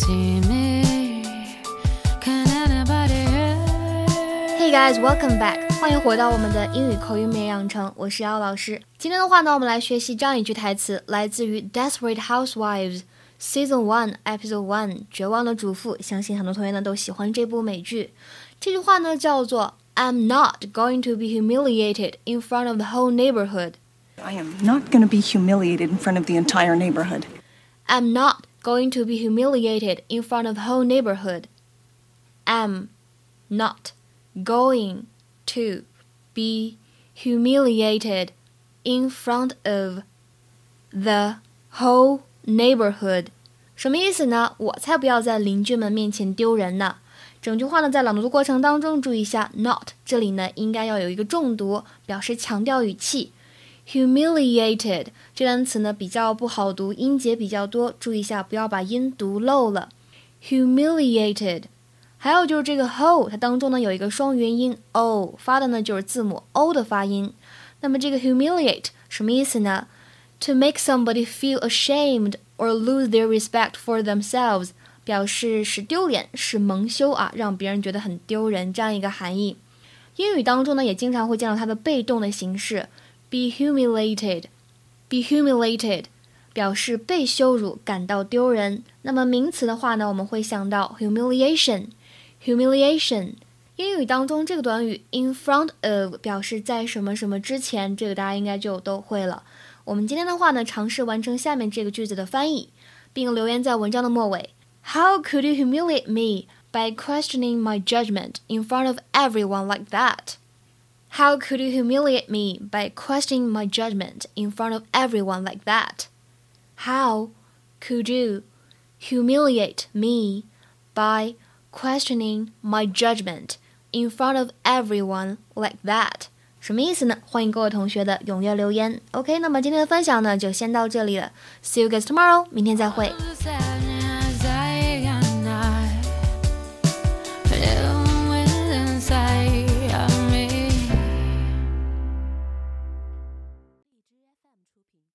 see me? Can anybody hear? Hey guys, welcome back！欢迎回到我们的英语口语美养成，我是姚老师。今天的话呢，我们来学习这样一句台词，来自于《Desperate Housewives》Season One Episode One《绝望的主妇》。相信很多同学呢都喜欢这部美剧。这句话呢叫做 "I'm not going to be humiliated in front of the whole neighborhood." I am not going to be humiliated in front of the entire neighborhood. I'm not going to be humiliated in front of the whole neighborhood. Am not going to be humiliated in front of the whole neighborhood. 什么意思呢？我才不要在邻居们面前丢人呢。整句话呢，在朗读的过程当中，注意一下 not 这里呢，应该要有一个重读，表示强调语气。 Humiliated 这单词呢比较不好读，音节比较多，注意一下不要把音读漏了。humiliated，还有就是这个 ho，它当中呢有一个双元音 o，发的呢就是字母 o 的发音。那么这个 humiliate 什么意思呢？To make somebody feel ashamed or lose their respect for themselves，表示使丢脸、使蒙羞啊，让别人觉得很丢人这样一个含义。英语当中呢也经常会见到它的被动的形式。be humiliated, be humiliated，表示被羞辱、感到丢人。那么名词的话呢，我们会想到 humiliation, humiliation。英语当中这个短语 in front of 表示在什么什么之前，这个大家应该就都会了。我们今天的话呢，尝试完成下面这个句子的翻译，并留言在文章的末尾。How could you humiliate me by questioning my judgment in front of everyone like that? How could you humiliate me by questioning my judgment in front of everyone like that? How could you humiliate me by questioning my judgment in front of everyone like that? 什么意思呢？欢迎各位同学的踊跃留言。OK，那么今天的分享呢就先到这里了。See you guys tomorrow，明天再会。 Sad